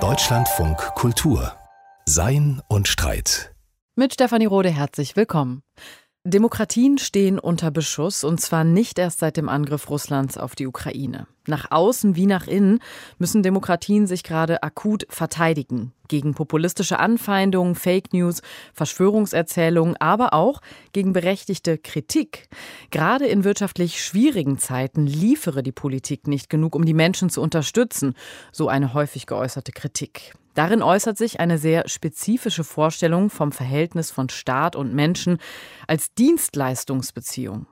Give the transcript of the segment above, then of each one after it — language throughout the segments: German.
Deutschlandfunk Kultur Sein und Streit. Mit Stefanie Rode herzlich willkommen. Demokratien stehen unter Beschuss und zwar nicht erst seit dem Angriff Russlands auf die Ukraine. Nach außen wie nach innen müssen Demokratien sich gerade akut verteidigen gegen populistische Anfeindungen, Fake News, Verschwörungserzählungen, aber auch gegen berechtigte Kritik. Gerade in wirtschaftlich schwierigen Zeiten liefere die Politik nicht genug, um die Menschen zu unterstützen, so eine häufig geäußerte Kritik. Darin äußert sich eine sehr spezifische Vorstellung vom Verhältnis von Staat und Menschen als Dienstleistungsbeziehung.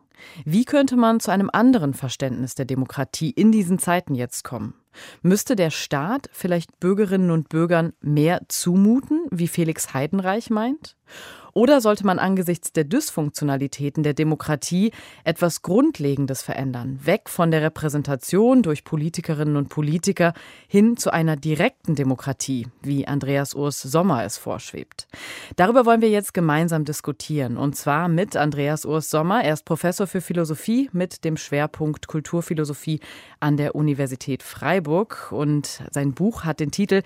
Wie könnte man zu einem anderen Verständnis der Demokratie in diesen Zeiten jetzt kommen? Müsste der Staat vielleicht Bürgerinnen und Bürgern mehr zumuten, wie Felix Heidenreich meint? Oder sollte man angesichts der Dysfunktionalitäten der Demokratie etwas Grundlegendes verändern, weg von der Repräsentation durch Politikerinnen und Politiker hin zu einer direkten Demokratie, wie Andreas Urs Sommer es vorschwebt? Darüber wollen wir jetzt gemeinsam diskutieren, und zwar mit Andreas Urs Sommer. Er ist Professor für Philosophie mit dem Schwerpunkt Kulturphilosophie an der Universität Freiburg und sein Buch hat den Titel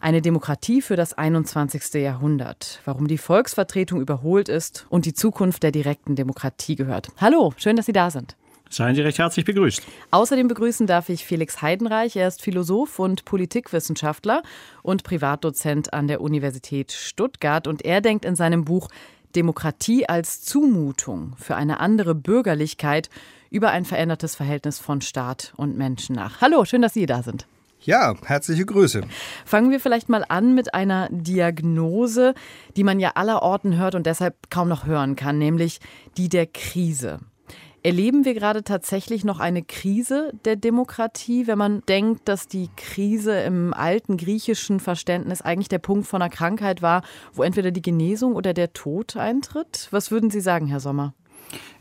Eine Demokratie für das 21. Jahrhundert, warum die Volksvertretung Vertretung überholt ist und die Zukunft der direkten Demokratie gehört. Hallo, schön, dass Sie da sind. Seien Sie recht herzlich begrüßt. Außerdem begrüßen darf ich Felix Heidenreich. Er ist Philosoph und Politikwissenschaftler und Privatdozent an der Universität Stuttgart. Und er denkt in seinem Buch Demokratie als Zumutung für eine andere Bürgerlichkeit über ein verändertes Verhältnis von Staat und Menschen nach. Hallo, schön, dass Sie da sind. Ja, herzliche Grüße. Fangen wir vielleicht mal an mit einer Diagnose, die man ja allerorten hört und deshalb kaum noch hören kann, nämlich die der Krise. Erleben wir gerade tatsächlich noch eine Krise der Demokratie, wenn man denkt, dass die Krise im alten griechischen Verständnis eigentlich der Punkt von einer Krankheit war, wo entweder die Genesung oder der Tod eintritt? Was würden Sie sagen, Herr Sommer?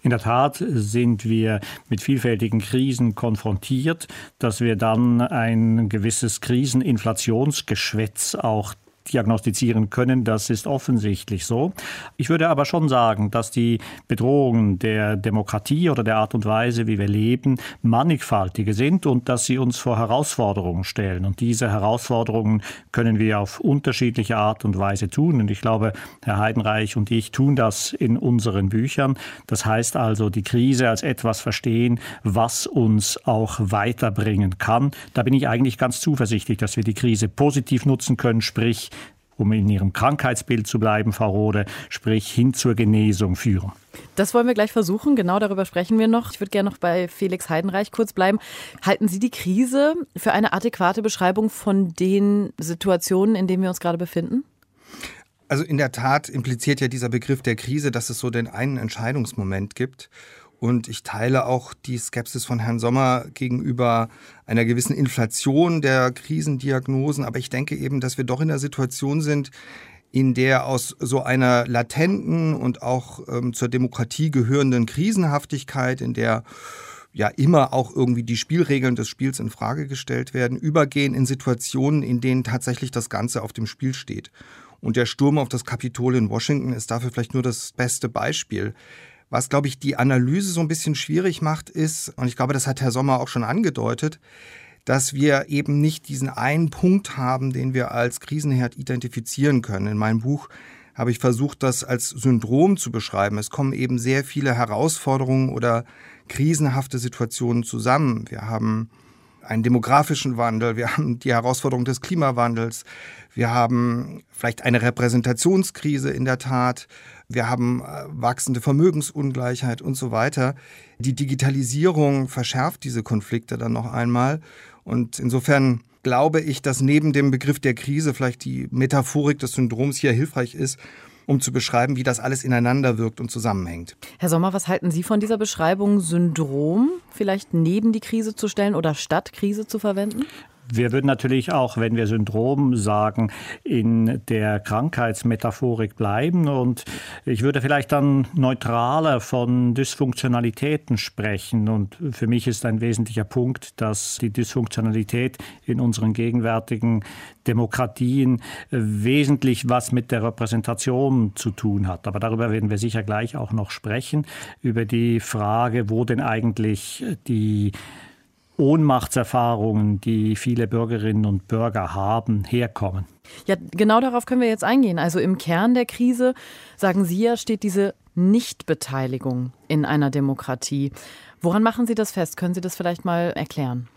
In der Tat sind wir mit vielfältigen Krisen konfrontiert, dass wir dann ein gewisses Kriseninflationsgeschwätz auch diagnostizieren können. Das ist offensichtlich so. Ich würde aber schon sagen, dass die Bedrohungen der Demokratie oder der Art und Weise, wie wir leben, mannigfaltige sind und dass sie uns vor Herausforderungen stellen. Und diese Herausforderungen können wir auf unterschiedliche Art und Weise tun. Und ich glaube, Herr Heidenreich und ich tun das in unseren Büchern. Das heißt also, die Krise als etwas verstehen, was uns auch weiterbringen kann. Da bin ich eigentlich ganz zuversichtlich, dass wir die Krise positiv nutzen können, sprich um in Ihrem Krankheitsbild zu bleiben, Frau Rode, sprich hin zur Genesung führen. Das wollen wir gleich versuchen. Genau darüber sprechen wir noch. Ich würde gerne noch bei Felix Heidenreich kurz bleiben. Halten Sie die Krise für eine adäquate Beschreibung von den Situationen, in denen wir uns gerade befinden? Also in der Tat impliziert ja dieser Begriff der Krise, dass es so den einen Entscheidungsmoment gibt. Und ich teile auch die Skepsis von Herrn Sommer gegenüber einer gewissen Inflation der Krisendiagnosen. Aber ich denke eben, dass wir doch in der Situation sind, in der aus so einer latenten und auch ähm, zur Demokratie gehörenden Krisenhaftigkeit, in der ja immer auch irgendwie die Spielregeln des Spiels in Frage gestellt werden, übergehen in Situationen, in denen tatsächlich das Ganze auf dem Spiel steht. Und der Sturm auf das Kapitol in Washington ist dafür vielleicht nur das beste Beispiel. Was, glaube ich, die Analyse so ein bisschen schwierig macht, ist, und ich glaube, das hat Herr Sommer auch schon angedeutet, dass wir eben nicht diesen einen Punkt haben, den wir als Krisenherd identifizieren können. In meinem Buch habe ich versucht, das als Syndrom zu beschreiben. Es kommen eben sehr viele Herausforderungen oder krisenhafte Situationen zusammen. Wir haben einen demografischen Wandel, wir haben die Herausforderung des Klimawandels, wir haben vielleicht eine Repräsentationskrise in der Tat, wir haben äh, wachsende Vermögensungleichheit und so weiter. Die Digitalisierung verschärft diese Konflikte dann noch einmal. Und insofern glaube ich, dass neben dem Begriff der Krise vielleicht die Metaphorik des Syndroms hier hilfreich ist, um zu beschreiben, wie das alles ineinander wirkt und zusammenhängt. Herr Sommer, was halten Sie von dieser Beschreibung Syndrom vielleicht neben die Krise zu stellen oder statt Krise zu verwenden? Wir würden natürlich auch, wenn wir Syndrom sagen, in der Krankheitsmetaphorik bleiben. Und ich würde vielleicht dann neutraler von Dysfunktionalitäten sprechen. Und für mich ist ein wesentlicher Punkt, dass die Dysfunktionalität in unseren gegenwärtigen Demokratien wesentlich was mit der Repräsentation zu tun hat. Aber darüber werden wir sicher gleich auch noch sprechen, über die Frage, wo denn eigentlich die Ohnmachtserfahrungen, die viele Bürgerinnen und Bürger haben, herkommen. Ja, genau darauf können wir jetzt eingehen. Also im Kern der Krise, sagen Sie ja, steht diese Nichtbeteiligung in einer Demokratie. Woran machen Sie das fest? Können Sie das vielleicht mal erklären?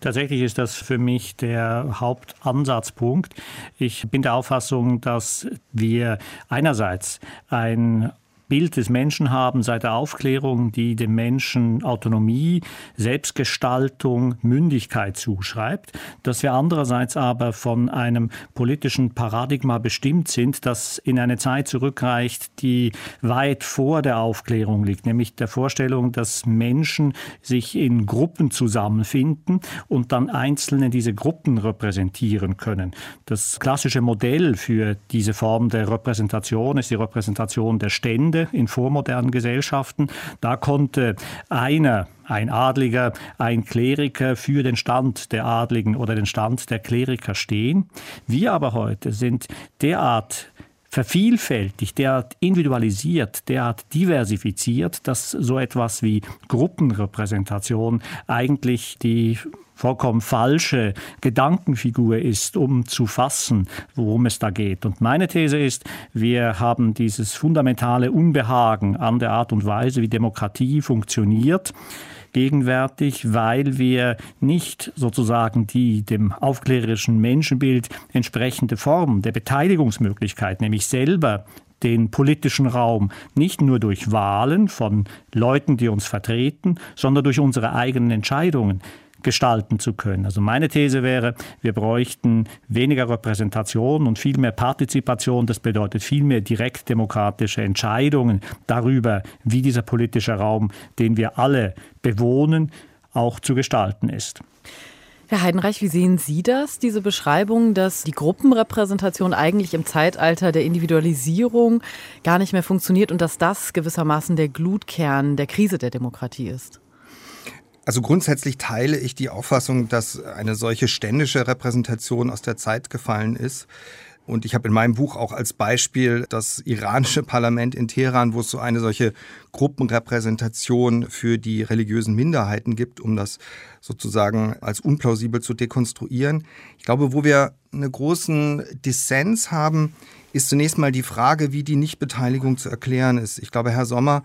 Tatsächlich ist das für mich der Hauptansatzpunkt. Ich bin der Auffassung, dass wir einerseits ein Bild des Menschen haben seit der Aufklärung, die dem Menschen Autonomie, Selbstgestaltung, Mündigkeit zuschreibt, dass wir andererseits aber von einem politischen Paradigma bestimmt sind, das in eine Zeit zurückreicht, die weit vor der Aufklärung liegt, nämlich der Vorstellung, dass Menschen sich in Gruppen zusammenfinden und dann Einzelne diese Gruppen repräsentieren können. Das klassische Modell für diese Form der Repräsentation ist die Repräsentation der Stände Stände in vormodernen Gesellschaften. Da konnte einer, ein Adliger, ein Kleriker für den Stand der Adligen oder den Stand der Kleriker stehen. Wir aber heute sind derart vervielfältigt, derart individualisiert, derart diversifiziert, dass so etwas wie Gruppenrepräsentation eigentlich die vollkommen falsche Gedankenfigur ist, um zu fassen, worum es da geht. Und meine These ist, wir haben dieses fundamentale Unbehagen an der Art und Weise, wie Demokratie funktioniert gegenwärtig, weil wir nicht sozusagen die dem aufklärerischen Menschenbild entsprechende Form der Beteiligungsmöglichkeit, nämlich selber den politischen Raum nicht nur durch Wahlen von Leuten, die uns vertreten, sondern durch unsere eigenen Entscheidungen gestalten zu können. Also meine These wäre, wir bräuchten weniger Repräsentation und viel mehr Partizipation. Das bedeutet viel mehr direktdemokratische Entscheidungen darüber, wie dieser politische Raum, den wir alle bewohnen, auch zu gestalten ist. Herr Heidenreich, wie sehen Sie das, diese Beschreibung, dass die Gruppenrepräsentation eigentlich im Zeitalter der Individualisierung gar nicht mehr funktioniert und dass das gewissermaßen der Glutkern der Krise der Demokratie ist? Also grundsätzlich teile ich die Auffassung, dass eine solche ständische Repräsentation aus der Zeit gefallen ist. Und ich habe in meinem Buch auch als Beispiel das iranische Parlament in Teheran, wo es so eine solche Gruppenrepräsentation für die religiösen Minderheiten gibt, um das sozusagen als unplausibel zu dekonstruieren. Ich glaube, wo wir einen großen Dissens haben, ist zunächst mal die Frage, wie die Nichtbeteiligung zu erklären ist. Ich glaube, Herr Sommer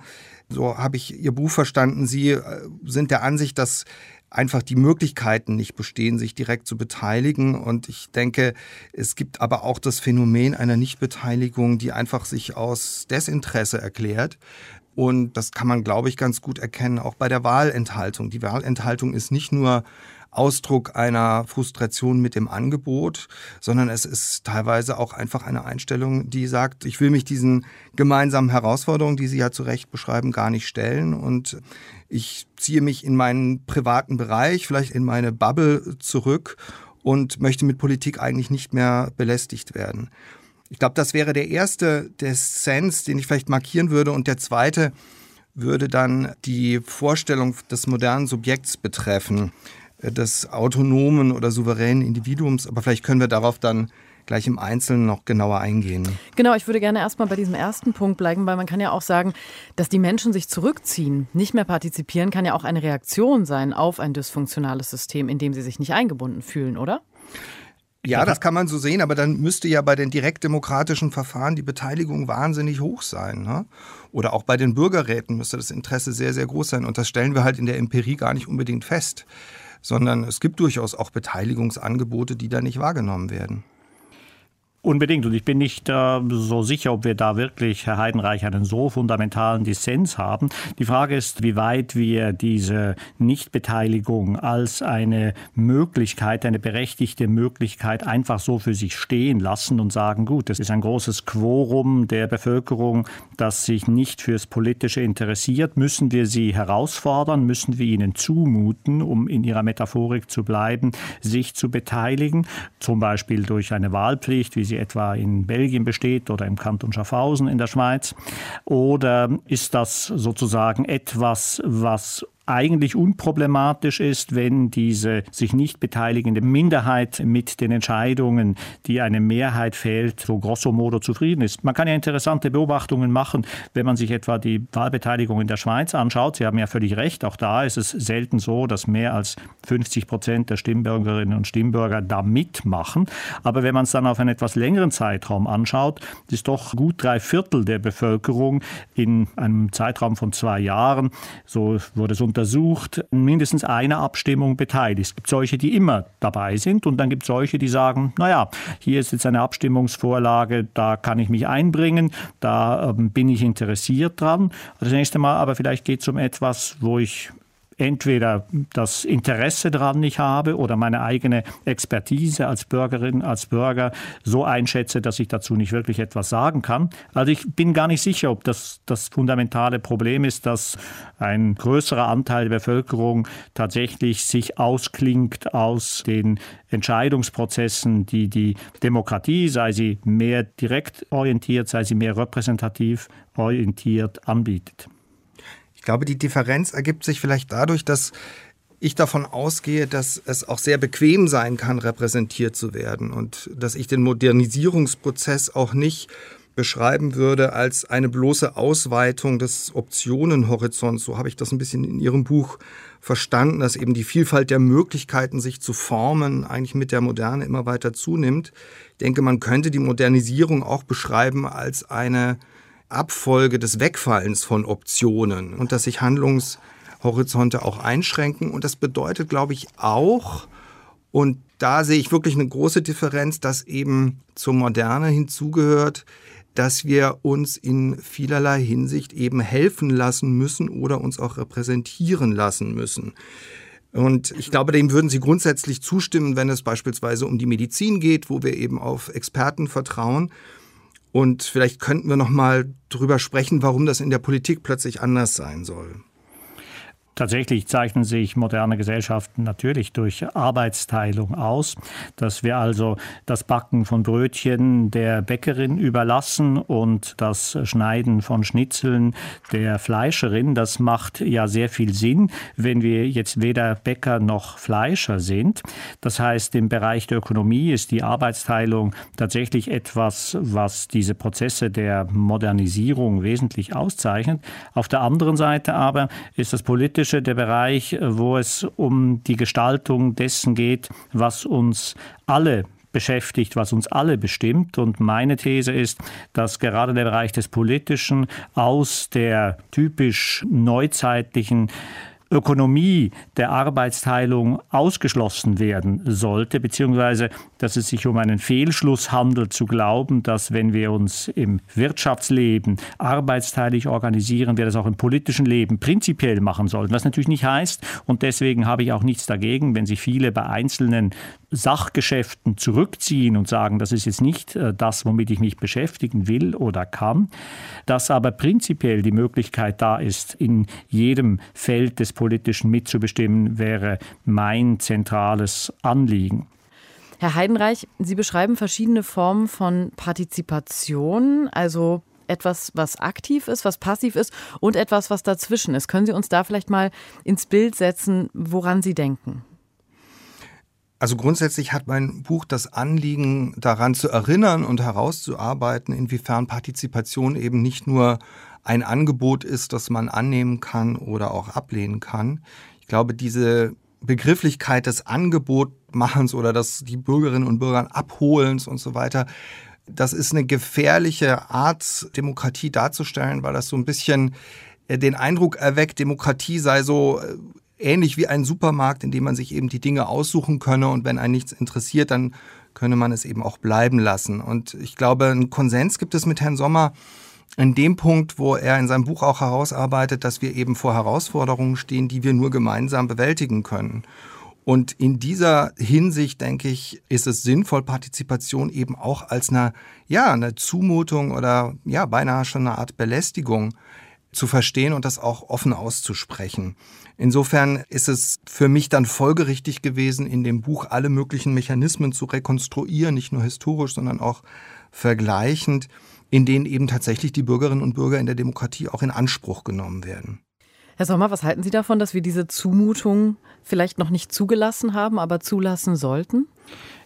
so habe ich Ihr Buch verstanden. Sie äh, sind der Ansicht, dass einfach die Möglichkeiten nicht bestehen, sich direkt zu beteiligen. Und ich denke, es gibt aber auch das Phänomen einer Nichtbeteiligung, die einfach sich aus Desinteresse erklärt. Und das kann man, glaube ich, ganz gut erkennen, auch bei der Wahlenthaltung. Die Wahlenthaltung ist nicht nur Ausdruck einer Frustration mit dem Angebot, sondern es ist teilweise auch einfach eine Einstellung, die sagt, ich will mich diesen gemeinsamen Herausforderungen, die Sie ja zu Recht beschreiben, gar nicht stellen und ich ziehe mich in meinen privaten Bereich, vielleicht in meine Bubble zurück und möchte mit Politik eigentlich nicht mehr belästigt werden. Ich glaube, das wäre der erste der Sense, den ich vielleicht markieren würde. Und der zweite würde dann die Vorstellung des modernen Subjekts betreffen des autonomen oder souveränen Individuums. Aber vielleicht können wir darauf dann gleich im Einzelnen noch genauer eingehen. Genau, ich würde gerne erstmal bei diesem ersten Punkt bleiben, weil man kann ja auch sagen, dass die Menschen sich zurückziehen, nicht mehr partizipieren, kann ja auch eine Reaktion sein auf ein dysfunktionales System, in dem sie sich nicht eingebunden fühlen, oder? Ja, das kann man so sehen, aber dann müsste ja bei den direktdemokratischen Verfahren die Beteiligung wahnsinnig hoch sein. Ne? Oder auch bei den Bürgerräten müsste das Interesse sehr, sehr groß sein. Und das stellen wir halt in der Empirie gar nicht unbedingt fest sondern es gibt durchaus auch Beteiligungsangebote, die da nicht wahrgenommen werden. Unbedingt. Und ich bin nicht äh, so sicher, ob wir da wirklich, Herr Heidenreich, einen so fundamentalen Dissens haben. Die Frage ist, wie weit wir diese Nichtbeteiligung als eine Möglichkeit, eine berechtigte Möglichkeit einfach so für sich stehen lassen und sagen, gut, es ist ein großes Quorum der Bevölkerung, das sich nicht fürs Politische interessiert. Müssen wir sie herausfordern? Müssen wir ihnen zumuten, um in ihrer Metaphorik zu bleiben, sich zu beteiligen? Zum Beispiel durch eine Wahlpflicht, wie sie sie etwa in Belgien besteht oder im Kanton Schaffhausen in der Schweiz? Oder ist das sozusagen etwas, was eigentlich unproblematisch ist, wenn diese sich nicht beteiligende Minderheit mit den Entscheidungen, die eine Mehrheit fehlt, so grosso modo zufrieden ist. Man kann ja interessante Beobachtungen machen, wenn man sich etwa die Wahlbeteiligung in der Schweiz anschaut. Sie haben ja völlig recht, auch da ist es selten so, dass mehr als 50 Prozent der Stimmbürgerinnen und Stimmbürger da mitmachen. Aber wenn man es dann auf einen etwas längeren Zeitraum anschaut, ist doch gut drei Viertel der Bevölkerung in einem Zeitraum von zwei Jahren, so wurde es untersucht, mindestens eine Abstimmung beteiligt. Es gibt solche, die immer dabei sind und dann gibt es solche, die sagen, naja, hier ist jetzt eine Abstimmungsvorlage, da kann ich mich einbringen, da ähm, bin ich interessiert dran. Das nächste Mal aber vielleicht geht es um etwas, wo ich entweder das Interesse daran nicht habe oder meine eigene Expertise als Bürgerin, als Bürger so einschätze, dass ich dazu nicht wirklich etwas sagen kann. Also ich bin gar nicht sicher, ob das das fundamentale Problem ist, dass ein größerer Anteil der Bevölkerung tatsächlich sich ausklingt aus den Entscheidungsprozessen, die die Demokratie, sei sie mehr direkt orientiert, sei sie mehr repräsentativ orientiert, anbietet. Ich glaube, die Differenz ergibt sich vielleicht dadurch, dass ich davon ausgehe, dass es auch sehr bequem sein kann, repräsentiert zu werden und dass ich den Modernisierungsprozess auch nicht beschreiben würde als eine bloße Ausweitung des Optionenhorizonts. So habe ich das ein bisschen in Ihrem Buch verstanden, dass eben die Vielfalt der Möglichkeiten, sich zu formen, eigentlich mit der Moderne immer weiter zunimmt. Ich denke, man könnte die Modernisierung auch beschreiben als eine Abfolge des Wegfallens von Optionen und dass sich Handlungshorizonte auch einschränken. Und das bedeutet, glaube ich, auch, und da sehe ich wirklich eine große Differenz, dass eben zur Moderne hinzugehört, dass wir uns in vielerlei Hinsicht eben helfen lassen müssen oder uns auch repräsentieren lassen müssen. Und ich glaube, dem würden Sie grundsätzlich zustimmen, wenn es beispielsweise um die Medizin geht, wo wir eben auf Experten vertrauen. Und vielleicht könnten wir noch mal drüber sprechen, warum das in der Politik plötzlich anders sein soll. Tatsächlich zeichnen sich moderne Gesellschaften natürlich durch Arbeitsteilung aus, dass wir also das Backen von Brötchen der Bäckerin überlassen und das Schneiden von Schnitzeln der Fleischerin. Das macht ja sehr viel Sinn, wenn wir jetzt weder Bäcker noch Fleischer sind. Das heißt, im Bereich der Ökonomie ist die Arbeitsteilung tatsächlich etwas, was diese Prozesse der Modernisierung wesentlich auszeichnet. Auf der anderen Seite aber ist das politische politische der Bereich, wo es um die Gestaltung dessen geht, was uns alle beschäftigt, was uns alle bestimmt. Und meine These ist, dass gerade der Bereich des Politischen aus der typisch neuzeitlichen Ökonomie der Arbeitsteilung ausgeschlossen werden sollte, beziehungsweise dass es sich um einen Fehlschluss handelt, zu glauben, dass wenn wir uns im Wirtschaftsleben arbeitsteilig organisieren, wir das auch im politischen Leben prinzipiell machen sollten. Was natürlich nicht heißt, und deswegen habe ich auch nichts dagegen, wenn sich viele bei einzelnen Sachgeschäften zurückziehen und sagen, das ist jetzt nicht äh, das, womit ich mich beschäftigen will oder kann, dass aber prinzipiell die Möglichkeit da ist, in jedem Feld des Politischen mitzubestimmen, wäre mein zentrales Anliegen. Herr Heidenreich, Sie beschreiben verschiedene Formen von Partizipation, also etwas, was aktiv ist, was passiv ist und etwas, was dazwischen ist. Können Sie uns da vielleicht mal ins Bild setzen, woran Sie denken? Also grundsätzlich hat mein Buch das Anliegen, daran zu erinnern und herauszuarbeiten, inwiefern Partizipation eben nicht nur ein Angebot ist, das man annehmen kann oder auch ablehnen kann. Ich glaube, diese Begrifflichkeit des Angebotmachens oder des die Bürgerinnen und Bürger abholens und so weiter, das ist eine gefährliche Art, Demokratie darzustellen, weil das so ein bisschen äh, den Eindruck erweckt, Demokratie sei so äh, ähnlich wie ein Supermarkt, in dem man sich eben die Dinge aussuchen könne und wenn einen nichts interessiert, dann könne man es eben auch bleiben lassen. Und ich glaube, einen Konsens gibt es mit Herrn Sommer in dem Punkt, wo er in seinem Buch auch herausarbeitet, dass wir eben vor Herausforderungen stehen, die wir nur gemeinsam bewältigen können. Und in dieser Hinsicht, denke ich, ist es sinnvoll, Partizipation eben auch als eine, ja, eine Zumutung oder ja, beinahe schon eine Art Belästigung zu verstehen und das auch offen auszusprechen. Insofern ist es für mich dann folgerichtig gewesen, in dem Buch alle möglichen Mechanismen zu rekonstruieren, nicht nur historisch, sondern auch vergleichend, in denen eben tatsächlich die Bürgerinnen und Bürger in der Demokratie auch in Anspruch genommen werden. Herr Sommer, was halten Sie davon, dass wir diese Zumutung vielleicht noch nicht zugelassen haben, aber zulassen sollten?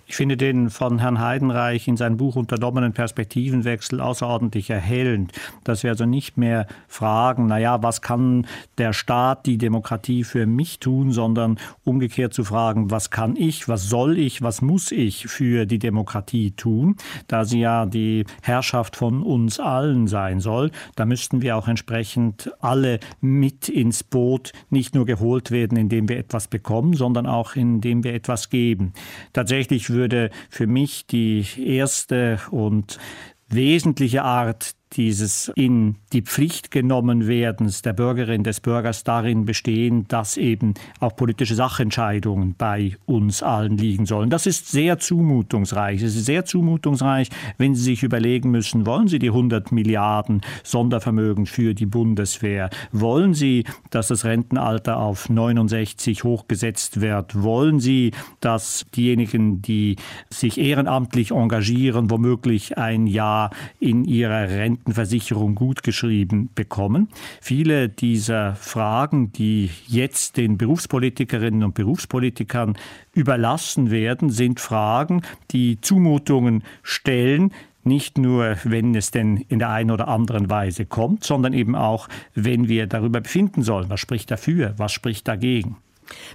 Ich finde den von Herrn Heidenreich in seinem Buch unternommenen Perspektivenwechsel außerordentlich erhellend, dass wir also nicht mehr fragen, naja, was kann der Staat, die Demokratie für mich tun, sondern umgekehrt zu fragen, was kann ich, was soll ich, was muss ich für die Demokratie tun, da sie ja die Herrschaft von uns allen sein soll. Da müssten wir auch entsprechend alle mit ins Boot nicht nur geholt werden, indem wir etwas bekommen, sondern auch indem wir etwas geben. Tatsächlich für mich die erste und wesentliche Art dieses in die Pflicht genommen werdens der Bürgerin des Bürgers darin bestehen, dass eben auch politische Sachentscheidungen bei uns allen liegen sollen. Das ist sehr zumutungsreich. Es ist sehr zumutungsreich, wenn Sie sich überlegen müssen, wollen Sie die 100 Milliarden Sondervermögen für die Bundeswehr? Wollen Sie, dass das Rentenalter auf 69 hochgesetzt wird? Wollen Sie, dass diejenigen, die sich ehrenamtlich engagieren, womöglich ein Jahr in ihrer Rente Rentenversicherung gutgeschrieben bekommen. Viele dieser Fragen, die jetzt den Berufspolitikerinnen und Berufspolitikern überlassen werden, sind Fragen, die Zumutungen stellen, nicht nur, wenn es denn in der einen oder anderen Weise kommt, sondern eben auch, wenn wir darüber befinden sollen, was spricht dafür, was spricht dagegen.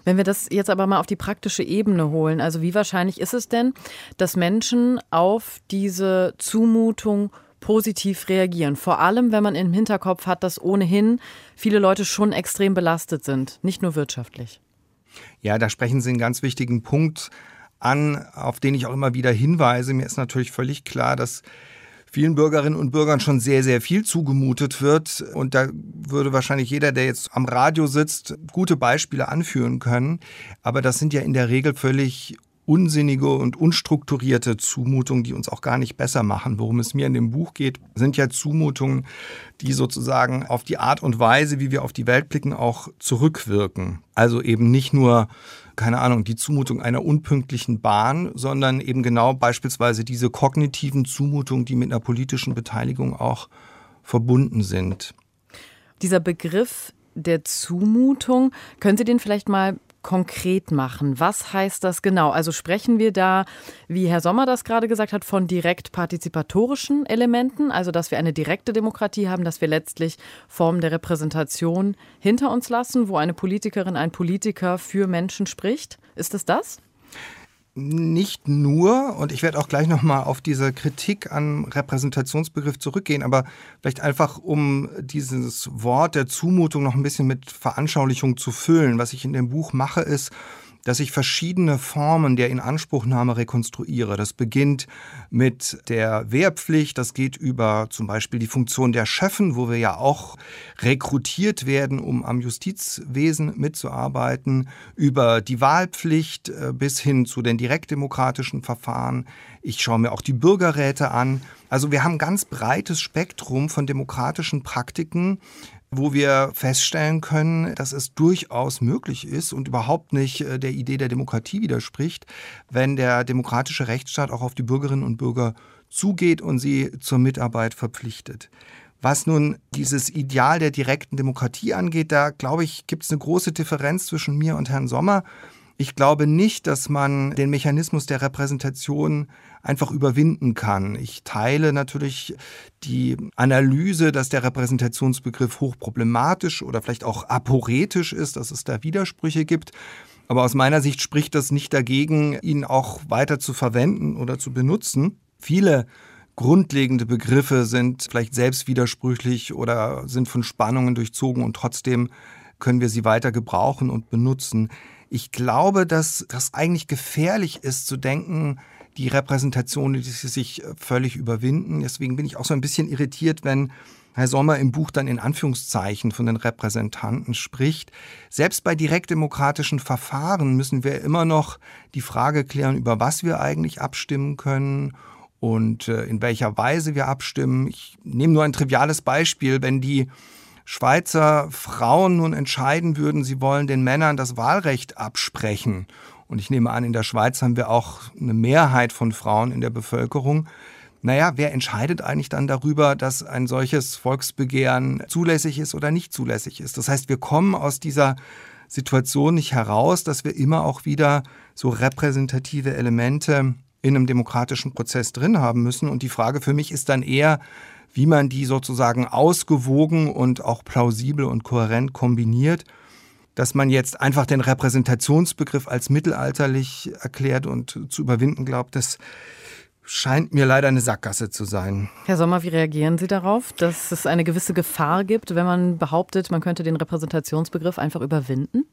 Wenn wir das jetzt aber mal auf die praktische Ebene holen, also wie wahrscheinlich ist es denn, dass Menschen auf diese Zumutung positiv reagieren. Vor allem, wenn man im Hinterkopf hat, dass ohnehin viele Leute schon extrem belastet sind, nicht nur wirtschaftlich. Ja, da sprechen Sie einen ganz wichtigen Punkt an, auf den ich auch immer wieder hinweise. Mir ist natürlich völlig klar, dass vielen Bürgerinnen und Bürgern schon sehr, sehr viel zugemutet wird. Und da würde wahrscheinlich jeder, der jetzt am Radio sitzt, gute Beispiele anführen können. Aber das sind ja in der Regel völlig unsinnige und unstrukturierte Zumutungen, die uns auch gar nicht besser machen. Worum es mir in dem Buch geht, sind ja Zumutungen, die sozusagen auf die Art und Weise, wie wir auf die Welt blicken, auch zurückwirken. Also eben nicht nur, keine Ahnung, die Zumutung einer unpünktlichen Bahn, sondern eben genau beispielsweise diese kognitiven Zumutungen, die mit einer politischen Beteiligung auch verbunden sind. Dieser Begriff der Zumutung, können Sie den vielleicht mal konkret machen. Was heißt das genau? Also sprechen wir da, wie Herr Sommer das gerade gesagt hat, von direkt partizipatorischen Elementen, also dass wir eine direkte Demokratie haben, dass wir letztlich Formen der Repräsentation hinter uns lassen, wo eine Politikerin, ein Politiker für Menschen spricht. Ist es das? Nicht nur, und ich werde auch gleich nochmal auf diese Kritik am Repräsentationsbegriff zurückgehen, aber vielleicht einfach, um dieses Wort der Zumutung noch ein bisschen mit Veranschaulichung zu füllen. Was ich in dem Buch mache, ist, dass ich verschiedene Formen der Inanspruchnahme rekonstruiere. Das beginnt mit der Wehrpflicht, das geht über zum Beispiel die Funktion der Chefen, wo wir ja auch rekrutiert werden, um am Justizwesen mitzuarbeiten, über die Wahlpflicht äh, bis hin zu den direktdemokratischen Verfahren. Ich schaue mir auch die Bürgerräte an. Also wir haben ein ganz breites Spektrum von demokratischen Praktiken, wo wir feststellen können, dass es durchaus möglich ist und überhaupt nicht äh, der Idee der Demokratie widerspricht, wenn der demokratische Rechtsstaat auch auf die Bürgerinnen und Bürger zugeht und sie zur Mitarbeit verpflichtet. Was nun dieses Ideal der direkten Demokratie angeht, da glaube ich, gibt es eine große Differenz zwischen mir und Herrn Sommer. Ich glaube nicht, dass man den Mechanismus der Repräsentation einfach überwinden kann. Ich teile natürlich die Analyse, dass der Repräsentationsbegriff hochproblematisch oder vielleicht auch aporetisch ist, dass es da Widersprüche gibt. Aber aus meiner Sicht spricht das nicht dagegen, ihn auch weiter zu verwenden oder zu benutzen. Viele grundlegende Begriffe sind vielleicht selbst widersprüchlich oder sind von Spannungen durchzogen und trotzdem können wir sie weiter gebrauchen und benutzen. Ich glaube, dass das eigentlich gefährlich ist zu denken, die Repräsentation, die sich völlig überwinden. Deswegen bin ich auch so ein bisschen irritiert, wenn Herr Sommer im Buch dann in Anführungszeichen von den Repräsentanten spricht. Selbst bei direktdemokratischen Verfahren müssen wir immer noch die Frage klären, über was wir eigentlich abstimmen können und äh, in welcher Weise wir abstimmen. Ich nehme nur ein triviales Beispiel, wenn die Schweizer Frauen nun entscheiden würden, sie wollen den Männern das Wahlrecht absprechen, und ich nehme an, in der Schweiz haben wir auch eine Mehrheit von Frauen in der Bevölkerung, naja, wer entscheidet eigentlich dann darüber, dass ein solches Volksbegehren zulässig ist oder nicht zulässig ist? Das heißt, wir kommen aus dieser Situation nicht heraus, dass wir immer auch wieder so repräsentative Elemente in einem demokratischen Prozess drin haben müssen. Und die Frage für mich ist dann eher, wie man die sozusagen ausgewogen und auch plausibel und kohärent kombiniert, dass man jetzt einfach den Repräsentationsbegriff als mittelalterlich erklärt und zu überwinden glaubt, das scheint mir leider eine Sackgasse zu sein. Herr Sommer, wie reagieren Sie darauf, dass es eine gewisse Gefahr gibt, wenn man behauptet, man könnte den Repräsentationsbegriff einfach überwinden?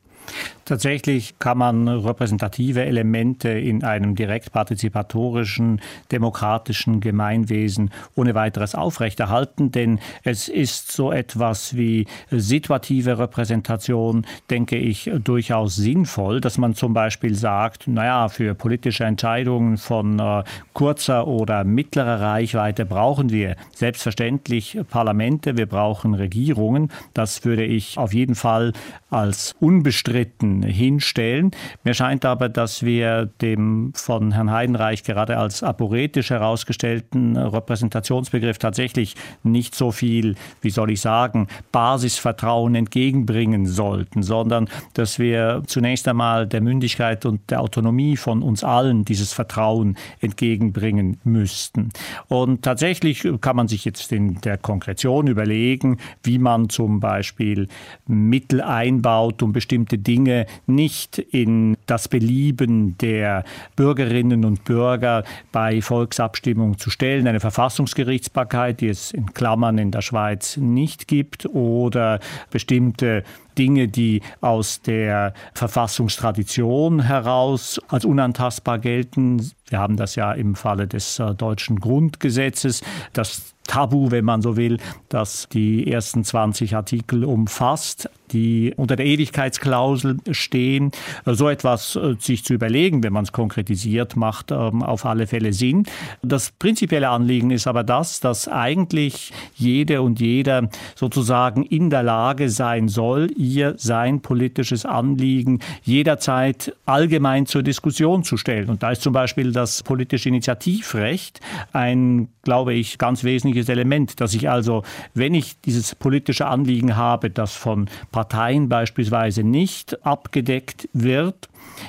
Tatsächlich kann man repräsentative Elemente in einem direkt partizipatorischen, demokratischen Gemeinwesen ohne weiteres aufrechterhalten, denn es ist so etwas wie situative Repräsentation, denke ich, durchaus sinnvoll, dass man zum Beispiel sagt, naja, für politische Entscheidungen von äh, kurzer oder mittlerer Reichweite brauchen wir selbstverständlich Parlamente, wir brauchen Regierungen. Das würde ich auf jeden Fall als unbestritten hinstellen. Mir scheint aber, dass wir dem von Herrn Heidenreich gerade als aporetisch herausgestellten Repräsentationsbegriff tatsächlich nicht so viel, wie soll ich sagen, Basisvertrauen entgegenbringen sollten, sondern dass wir zunächst einmal der Mündigkeit und der Autonomie von uns allen dieses Vertrauen entgegenbringen müssten. Und tatsächlich kann man sich jetzt in der Konkretion überlegen, wie man zum Beispiel Mittel ein einbaut, um bestimmte Dinge nicht in das Belieben der Bürgerinnen und Bürger bei Volksabstimmungen zu stellen. Eine Verfassungsgerichtsbarkeit, die es in Klammern in der Schweiz nicht gibt, oder bestimmte Dinge, die aus der Verfassungstradition heraus als unantastbar gelten. Wir haben das ja im Falle des äh, deutschen Grundgesetzes, das Tabu, wenn man so will, das die ersten 20 Artikel umfasst die unter der Ewigkeitsklausel stehen. So etwas äh, sich zu überlegen, wenn man es konkretisiert, macht ähm, auf alle Fälle Sinn. Das prinzipielle Anliegen ist aber das, dass eigentlich jede und jeder sozusagen in der Lage sein soll, ihr sein politisches Anliegen jederzeit allgemein zur Diskussion zu stellen. Und da ist zum Beispiel das politische Initiativrecht ein, glaube ich, ganz wesentliches Element, dass ich also, wenn ich dieses politische Anliegen habe, das von Parteien beispielsweise nicht abgedeckt wird,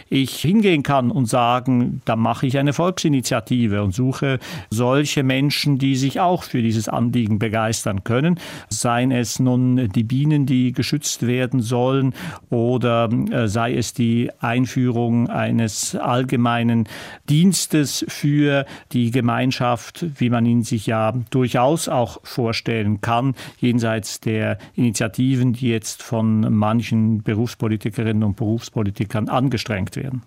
ich hingehen kann und sagen, da mache ich eine Volksinitiative und suche solche Menschen, die sich auch für dieses Anliegen begeistern können, seien es nun die Bienen, die geschützt werden sollen oder äh, sei es die Einführung eines allgemeinen Dienstes für die Gemeinschaft, wie man ihn sich ja durchaus auch vorstellen kann, jenseits der Initiativen, die jetzt von manchen Berufspolitikerinnen und Berufspolitikern angestrengt werden.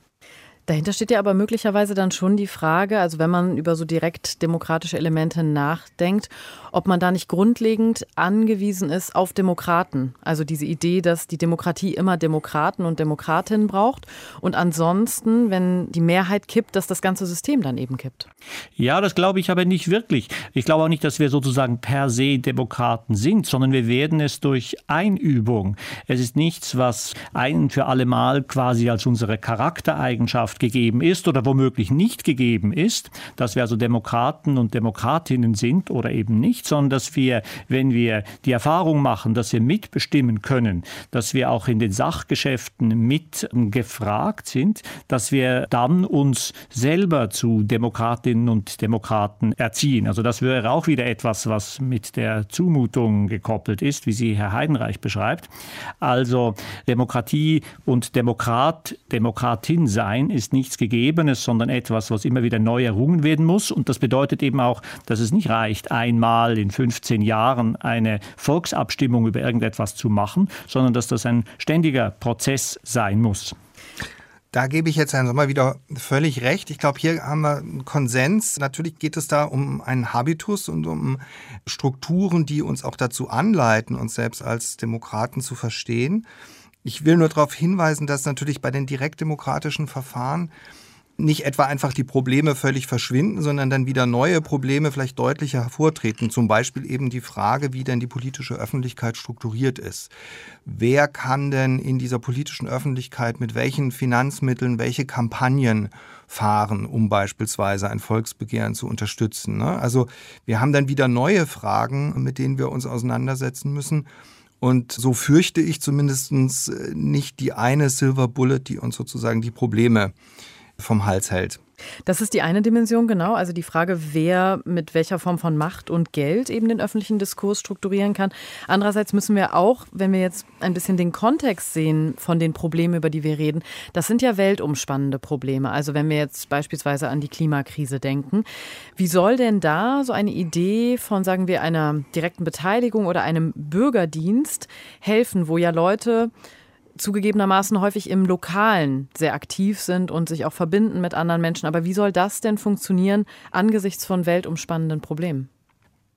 Dahinter steht ja aber möglicherweise dann schon die Frage, also wenn man über so direkt demokratische Elemente nachdenkt, ob man da nicht grundlegend angewiesen ist auf Demokraten. Also diese Idee, dass die Demokratie immer Demokraten und Demokratinnen braucht und ansonsten, wenn die Mehrheit kippt, dass das ganze System dann eben kippt. Ja, das glaube ich aber nicht wirklich. Ich glaube auch nicht, dass wir sozusagen per se Demokraten sind, sondern wir werden es durch Einübung. Es ist nichts, was ein für alle Mal quasi als unsere Charaktereigenschaft gegeben ist oder womöglich nicht gegeben ist, dass wir also Demokraten und Demokratinnen sind oder eben nicht nicht, sondern dass wir, wenn wir die Erfahrung machen, dass wir mitbestimmen können, dass wir auch in den Sachgeschäften mit gefragt sind, dass wir dann uns selber zu Demokratinnen und Demokraten erziehen. Also das wäre auch wieder etwas, was mit der Zumutung gekoppelt ist, wie sie Herr Heidenreich beschreibt. Also Demokratie und Demokrat, Demokratin sein ist nichts Gegebenes, sondern etwas, was immer wieder neu errungen werden muss. Und das bedeutet eben auch, dass es nicht reicht, einmal einmal in 15 Jahren eine Volksabstimmung über irgendetwas zu machen, sondern dass das ein ständiger Prozess sein muss. Da gebe ich jetzt Herrn Sommer wieder völlig recht. Ich glaube, hier haben wir einen Konsens. Natürlich geht es da um einen Habitus und um Strukturen, die uns auch dazu anleiten, uns selbst als Demokraten zu verstehen. Ich will nur darauf hinweisen, dass natürlich bei den direktdemokratischen Verfahren nicht etwa einfach die Probleme völlig verschwinden, sondern dann wieder neue Probleme vielleicht deutlicher hervortreten. Zum Beispiel eben die Frage, wie denn die politische Öffentlichkeit strukturiert ist. Wer kann denn in dieser politischen Öffentlichkeit mit welchen Finanzmitteln welche Kampagnen fahren, um beispielsweise ein Volksbegehren zu unterstützen? Ne? Also wir haben dann wieder neue Fragen, mit denen wir uns auseinandersetzen müssen. Und so fürchte ich zumindest nicht die eine Silver Bullet, die uns sozusagen die Probleme vom Hals hält. Das ist die eine Dimension, genau. Also die Frage, wer mit welcher Form von Macht und Geld eben den öffentlichen Diskurs strukturieren kann. Andererseits müssen wir auch, wenn wir jetzt ein bisschen den Kontext sehen von den Problemen, über die wir reden, das sind ja weltumspannende Probleme. Also wenn wir jetzt beispielsweise an die Klimakrise denken, wie soll denn da so eine Idee von, sagen wir, einer direkten Beteiligung oder einem Bürgerdienst helfen, wo ja Leute zugegebenermaßen häufig im Lokalen sehr aktiv sind und sich auch verbinden mit anderen Menschen. Aber wie soll das denn funktionieren angesichts von weltumspannenden Problemen?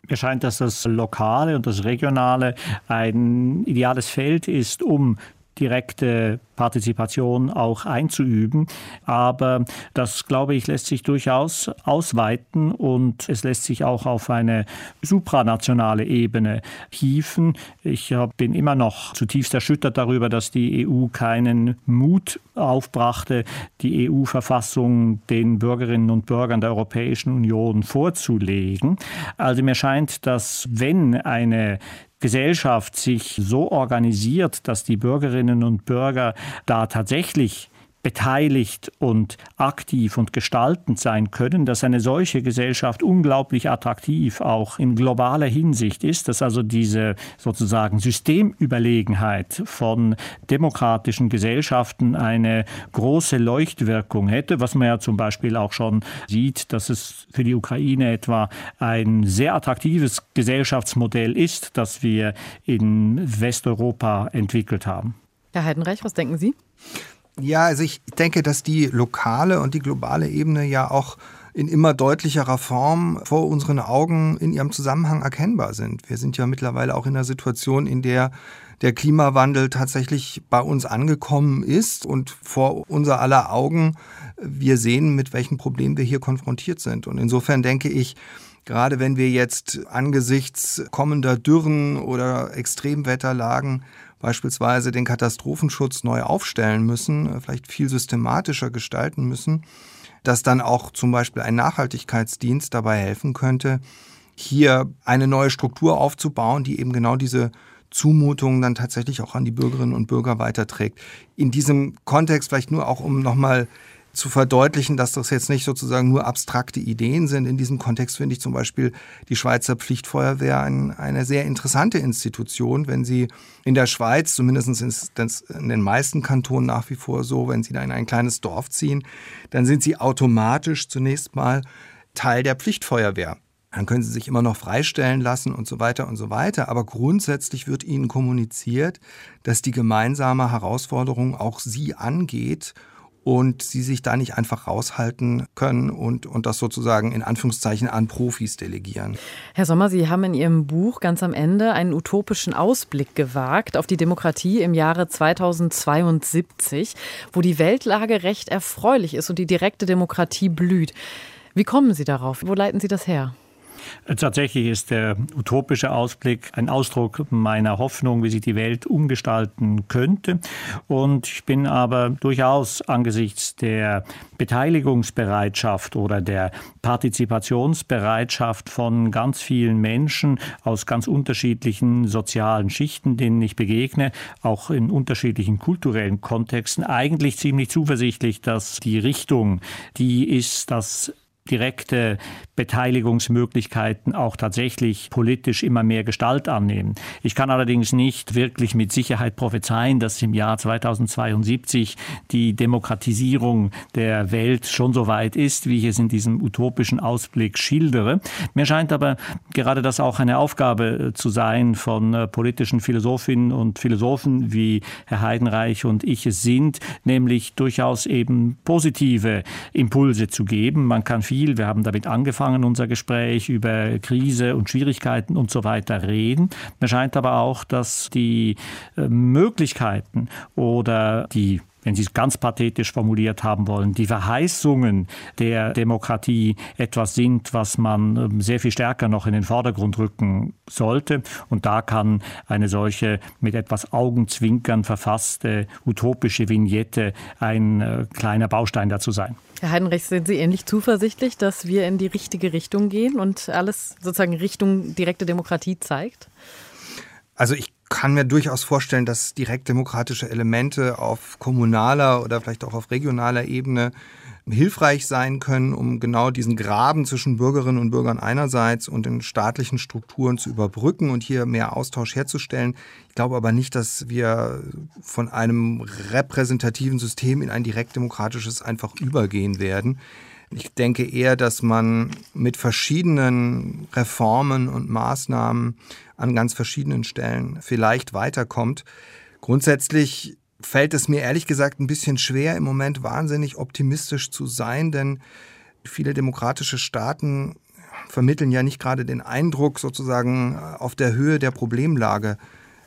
Mir scheint, dass das Lokale und das Regionale ein ideales Feld ist, um direkte Partizipation auch einzuüben. Aber das, glaube ich, lässt sich durchaus ausweiten und es lässt sich auch auf eine supranationale Ebene hieven. Ich bin immer noch zutiefst erschüttert darüber, dass die EU keinen Mut aufbrachte, die EU-Verfassung den Bürgerinnen und Bürgern der Europäischen Union vorzulegen. Also mir scheint, dass wenn eine Gesellschaft sich so organisiert, dass die Bürgerinnen und Bürger da tatsächlich beteiligt und aktiv und gestaltend sein können, dass eine solche Gesellschaft unglaublich attraktiv auch in globaler Hinsicht ist, dass also diese sozusagen Systemüberlegenheit von demokratischen Gesellschaften eine große Leuchtwirkung hätte, was man ja zum Beispiel auch schon sieht, dass es für die Ukraine etwa ein sehr attraktives Gesellschaftsmodell ist, das wir in Westeuropa entwickelt haben. Herr Heidenreich, was denken Sie? Ja, also ich denke, dass die lokale und die globale Ebene ja auch in immer deutlicherer Form vor unseren Augen in ihrem Zusammenhang erkennbar sind. Wir sind ja mittlerweile auch in einer Situation, in der der Klimawandel tatsächlich bei uns angekommen ist und vor unser aller Augen wir sehen, mit welchen Problemen wir hier konfrontiert sind. Und insofern denke ich, gerade wenn wir jetzt angesichts kommender Dürren oder Extremwetterlagen beispielsweise den Katastrophenschutz neu aufstellen müssen, äh, vielleicht viel systematischer gestalten müssen, dass dann auch zum Beispiel ein Nachhaltigkeitsdienst dabei helfen könnte, hier eine neue Struktur aufzubauen, die eben genau diese Zumutungen dann tatsächlich auch an die Bürgerinnen und Bürger weiterträgt. In diesem Kontext vielleicht nur auch, um nochmal zu verdeutlichen, dass das jetzt nicht sozusagen nur abstrakte Ideen sind. In diesem Kontext finde ich zum Beispiel die Schweizer Pflichtfeuerwehr ein, eine sehr interessante Institution, wenn sie in der Schweiz, zumindest in den meisten Kantonen nach wie vor so, wenn sie da in ein kleines Dorf ziehen, dann sind sie automatisch zunächst mal Teil der Pflichtfeuerwehr. Dann können sie sich immer noch freistellen lassen und so weiter und so weiter. Aber grundsätzlich wird ihnen kommuniziert, dass die gemeinsame Herausforderung auch sie angeht und sie sich da nicht einfach raushalten können und, und das sozusagen in Anführungszeichen an Profis delegieren. Herr Sommer, Sie haben in Ihrem Buch ganz am Ende einen utopischen Ausblick gewagt auf die Demokratie im Jahre 2072, wo die Weltlage recht erfreulich ist und die direkte Demokratie blüht. Wie kommen Sie darauf? Wo leiten Sie das her? Tatsächlich ist der utopische Ausblick ein Ausdruck meiner Hoffnung, wie sich die Welt umgestalten könnte. Und ich bin aber durchaus angesichts der Beteiligungsbereitschaft oder der Partizipationsbereitschaft von ganz vielen Menschen aus ganz unterschiedlichen sozialen Schichten, denen ich begegne, auch in unterschiedlichen kulturellen Kontexten, eigentlich ziemlich zuversichtlich, dass die Richtung, die ist, dass direkte Beteiligungsmöglichkeiten auch tatsächlich politisch immer mehr Gestalt annehmen. Ich kann allerdings nicht wirklich mit Sicherheit prophezeien, dass im Jahr 2072 die Demokratisierung der Welt schon so weit ist, wie ich es in diesem utopischen Ausblick schildere. Mir scheint aber gerade das auch eine Aufgabe zu sein von äh, politischen Philosophinnen und Philosophen, wie Herr Heidenreich und ich es sind, nämlich durchaus eben positive Impulse zu geben. Man kann viel viel. Wir haben damit angefangen, unser Gespräch über Krise und Schwierigkeiten und so weiter reden. Mir scheint aber auch, dass die äh, Möglichkeiten oder die wenn Sie es ganz pathetisch formuliert haben wollen, die Verheißungen der Demokratie etwas sind, was man ähm, sehr viel stärker noch in den Vordergrund rücken sollte. Und da kann eine solche mit etwas Augenzwinkern verfasste utopische Vignette ein äh, kleiner Baustein dazu sein. Herr Heidenreich, sind Sie ähnlich zuversichtlich, dass wir in die richtige Richtung gehen und alles sozusagen Richtung direkte Demokratie zeigt? Also ich kann mir durchaus vorstellen, dass direktdemokratische Elemente auf kommunaler oder vielleicht auch auf regionaler Ebene hilfreich sein können, um genau diesen Graben zwischen Bürgerinnen und Bürgern einerseits und den staatlichen Strukturen zu überbrücken und hier mehr Austausch herzustellen. Ich glaube aber nicht, dass wir von einem repräsentativen System in ein direktdemokratisches einfach übergehen werden. Ich denke eher, dass man mit verschiedenen Reformen und Maßnahmen an ganz verschiedenen Stellen vielleicht weiterkommt. Grundsätzlich fällt es mir ehrlich gesagt ein bisschen schwer, im Moment wahnsinnig optimistisch zu sein, denn viele demokratische Staaten vermitteln ja nicht gerade den Eindruck, sozusagen auf der Höhe der Problemlage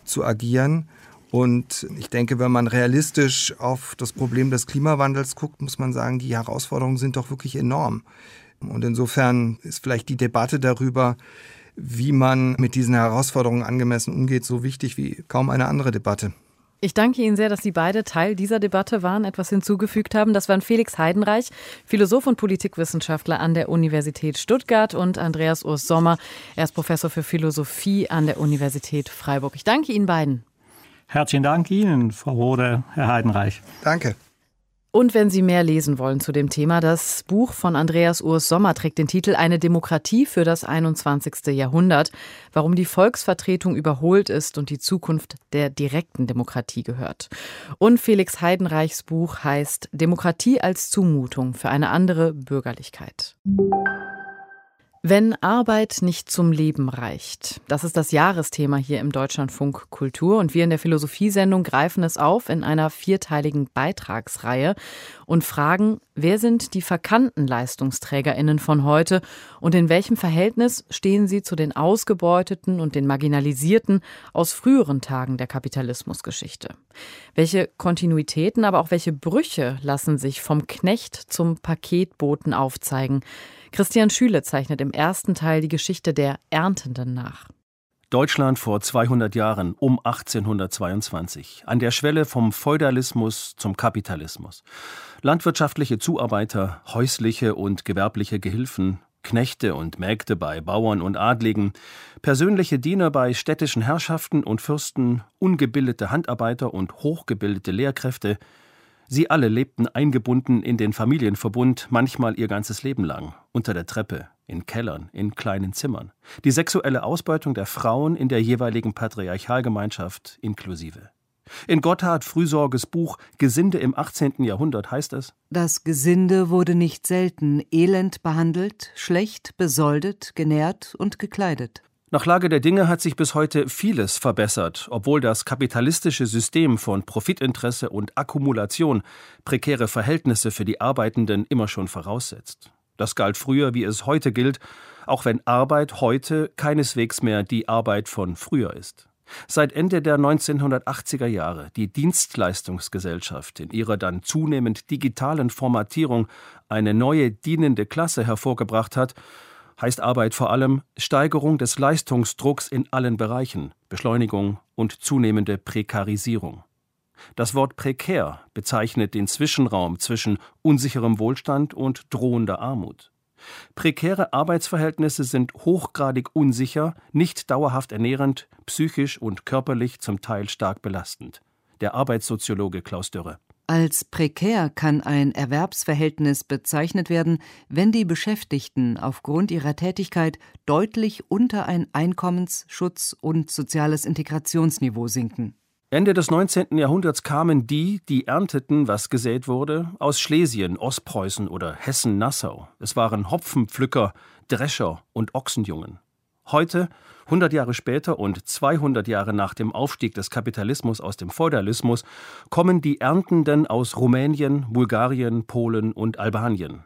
zu agieren. Und ich denke, wenn man realistisch auf das Problem des Klimawandels guckt, muss man sagen, die Herausforderungen sind doch wirklich enorm. Und insofern ist vielleicht die Debatte darüber, wie man mit diesen Herausforderungen angemessen umgeht, so wichtig wie kaum eine andere Debatte. Ich danke Ihnen sehr, dass Sie beide Teil dieser Debatte waren, etwas hinzugefügt haben. Das waren Felix Heidenreich, Philosoph und Politikwissenschaftler an der Universität Stuttgart und Andreas Urs Sommer. Er ist Professor für Philosophie an der Universität Freiburg. Ich danke Ihnen beiden. Herzlichen Dank Ihnen, Frau Rode, Herr Heidenreich. Danke. Und wenn Sie mehr lesen wollen zu dem Thema, das Buch von Andreas Urs Sommer trägt den Titel Eine Demokratie für das 21. Jahrhundert, warum die Volksvertretung überholt ist und die Zukunft der direkten Demokratie gehört. Und Felix Heidenreichs Buch heißt Demokratie als Zumutung für eine andere Bürgerlichkeit. Wenn Arbeit nicht zum Leben reicht. Das ist das Jahresthema hier im Deutschlandfunk Kultur und wir in der Philosophiesendung greifen es auf in einer vierteiligen Beitragsreihe und fragen, wer sind die verkannten Leistungsträgerinnen von heute und in welchem Verhältnis stehen sie zu den ausgebeuteten und den marginalisierten aus früheren Tagen der Kapitalismusgeschichte? Welche Kontinuitäten, aber auch welche Brüche lassen sich vom Knecht zum Paketboten aufzeigen? Christian Schüle zeichnet im ersten Teil die Geschichte der Erntenden nach. Deutschland vor 200 Jahren, um 1822, an der Schwelle vom Feudalismus zum Kapitalismus. Landwirtschaftliche Zuarbeiter, häusliche und gewerbliche Gehilfen, Knechte und Mägde bei Bauern und Adligen, persönliche Diener bei städtischen Herrschaften und Fürsten, ungebildete Handarbeiter und hochgebildete Lehrkräfte, Sie alle lebten eingebunden in den Familienverbund, manchmal ihr ganzes Leben lang, unter der Treppe, in Kellern, in kleinen Zimmern. Die sexuelle Ausbeutung der Frauen in der jeweiligen Patriarchalgemeinschaft inklusive. In Gotthard Frühsorges Buch Gesinde im 18. Jahrhundert heißt es: Das Gesinde wurde nicht selten elend behandelt, schlecht besoldet, genährt und gekleidet. Nach Lage der Dinge hat sich bis heute vieles verbessert, obwohl das kapitalistische System von Profitinteresse und Akkumulation prekäre Verhältnisse für die Arbeitenden immer schon voraussetzt. Das galt früher, wie es heute gilt, auch wenn Arbeit heute keineswegs mehr die Arbeit von früher ist. Seit Ende der 1980er Jahre die Dienstleistungsgesellschaft in ihrer dann zunehmend digitalen Formatierung eine neue dienende Klasse hervorgebracht hat, heißt Arbeit vor allem Steigerung des Leistungsdrucks in allen Bereichen, Beschleunigung und zunehmende Prekarisierung. Das Wort prekär bezeichnet den Zwischenraum zwischen unsicherem Wohlstand und drohender Armut. Prekäre Arbeitsverhältnisse sind hochgradig unsicher, nicht dauerhaft ernährend, psychisch und körperlich zum Teil stark belastend. Der Arbeitssoziologe Klaus Dürre. Als prekär kann ein Erwerbsverhältnis bezeichnet werden, wenn die Beschäftigten aufgrund ihrer Tätigkeit deutlich unter ein Einkommens-, Schutz- und soziales Integrationsniveau sinken. Ende des 19. Jahrhunderts kamen die, die ernteten, was gesät wurde, aus Schlesien, Ostpreußen oder Hessen-Nassau. Es waren Hopfenpflücker, Drescher und Ochsenjungen. Heute 100 Jahre später und 200 Jahre nach dem Aufstieg des Kapitalismus aus dem Feudalismus kommen die Erntenden aus Rumänien, Bulgarien, Polen und Albanien.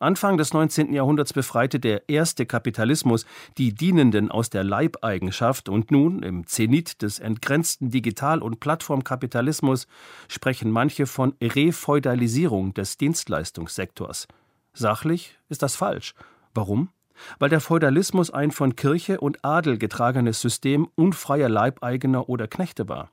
Anfang des 19. Jahrhunderts befreite der erste Kapitalismus die Dienenden aus der Leibeigenschaft und nun, im Zenit des entgrenzten Digital- und Plattformkapitalismus, sprechen manche von Refeudalisierung des Dienstleistungssektors. Sachlich ist das falsch. Warum? Weil der Feudalismus ein von Kirche und Adel getragenes System unfreier Leibeigener oder Knechte war.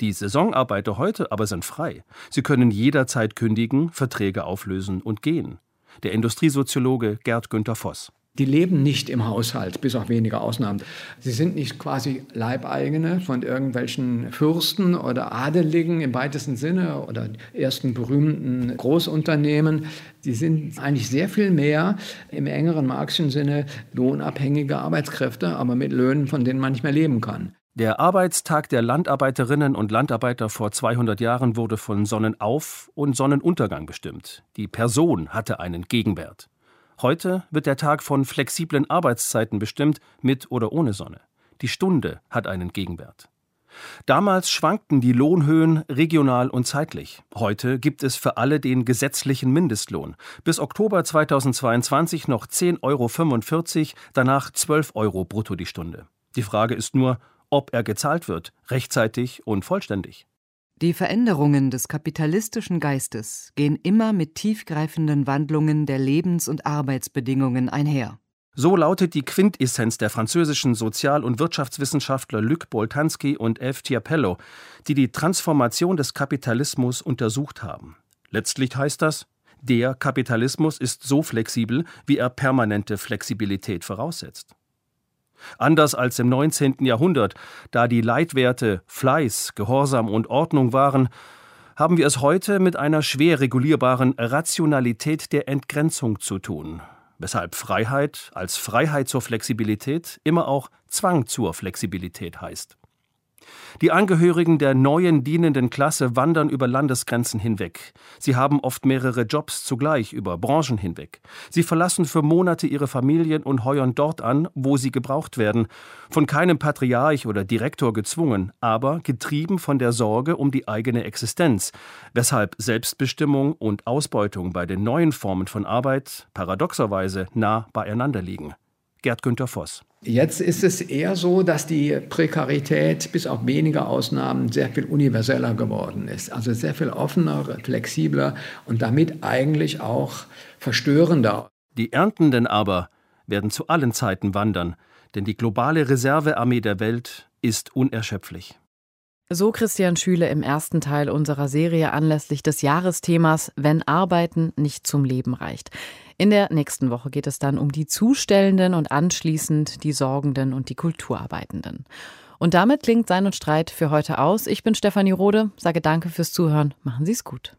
Die Saisonarbeiter heute aber sind frei. Sie können jederzeit kündigen, Verträge auflösen und gehen der Industriesoziologe Gerd Günther Voss. Die leben nicht im Haushalt, bis auf wenige Ausnahmen. Sie sind nicht quasi Leibeigene von irgendwelchen Fürsten oder Adeligen im weitesten Sinne oder ersten berühmten Großunternehmen. Sie sind eigentlich sehr viel mehr im engeren marxischen Sinne lohnabhängige Arbeitskräfte, aber mit Löhnen, von denen man nicht mehr leben kann. Der Arbeitstag der Landarbeiterinnen und Landarbeiter vor 200 Jahren wurde von Sonnenauf- und Sonnenuntergang bestimmt. Die Person hatte einen Gegenwert. Heute wird der Tag von flexiblen Arbeitszeiten bestimmt, mit oder ohne Sonne. Die Stunde hat einen Gegenwert. Damals schwankten die Lohnhöhen regional und zeitlich. Heute gibt es für alle den gesetzlichen Mindestlohn. Bis Oktober 2022 noch 10,45 Euro, danach 12 Euro brutto die Stunde. Die Frage ist nur, ob er gezahlt wird, rechtzeitig und vollständig. Die Veränderungen des kapitalistischen Geistes gehen immer mit tiefgreifenden Wandlungen der Lebens- und Arbeitsbedingungen einher. So lautet die Quintessenz der französischen Sozial- und Wirtschaftswissenschaftler Luc Boltanski und F. Tiapello, die die Transformation des Kapitalismus untersucht haben. Letztlich heißt das, der Kapitalismus ist so flexibel, wie er permanente Flexibilität voraussetzt. Anders als im 19. Jahrhundert, da die Leitwerte Fleiß, Gehorsam und Ordnung waren, haben wir es heute mit einer schwer regulierbaren Rationalität der Entgrenzung zu tun, weshalb Freiheit als Freiheit zur Flexibilität immer auch Zwang zur Flexibilität heißt. Die Angehörigen der neuen dienenden Klasse wandern über Landesgrenzen hinweg. Sie haben oft mehrere Jobs zugleich über Branchen hinweg. Sie verlassen für Monate ihre Familien und heuern dort an, wo sie gebraucht werden. Von keinem Patriarch oder Direktor gezwungen, aber getrieben von der Sorge um die eigene Existenz, weshalb Selbstbestimmung und Ausbeutung bei den neuen Formen von Arbeit paradoxerweise nah beieinander liegen. Gerd Günther Voss. Jetzt ist es eher so, dass die Prekarität bis auf wenige Ausnahmen sehr viel universeller geworden ist. Also sehr viel offener, flexibler und damit eigentlich auch verstörender. Die Erntenden aber werden zu allen Zeiten wandern, denn die globale Reservearmee der Welt ist unerschöpflich. So Christian Schüle im ersten Teil unserer Serie anlässlich des Jahresthemas Wenn Arbeiten nicht zum Leben reicht. In der nächsten Woche geht es dann um die Zustellenden und anschließend die Sorgenden und die Kulturarbeitenden. Und damit klingt Sein und Streit für heute aus. Ich bin Stefanie Rode, sage danke fürs Zuhören. Machen Sie es gut.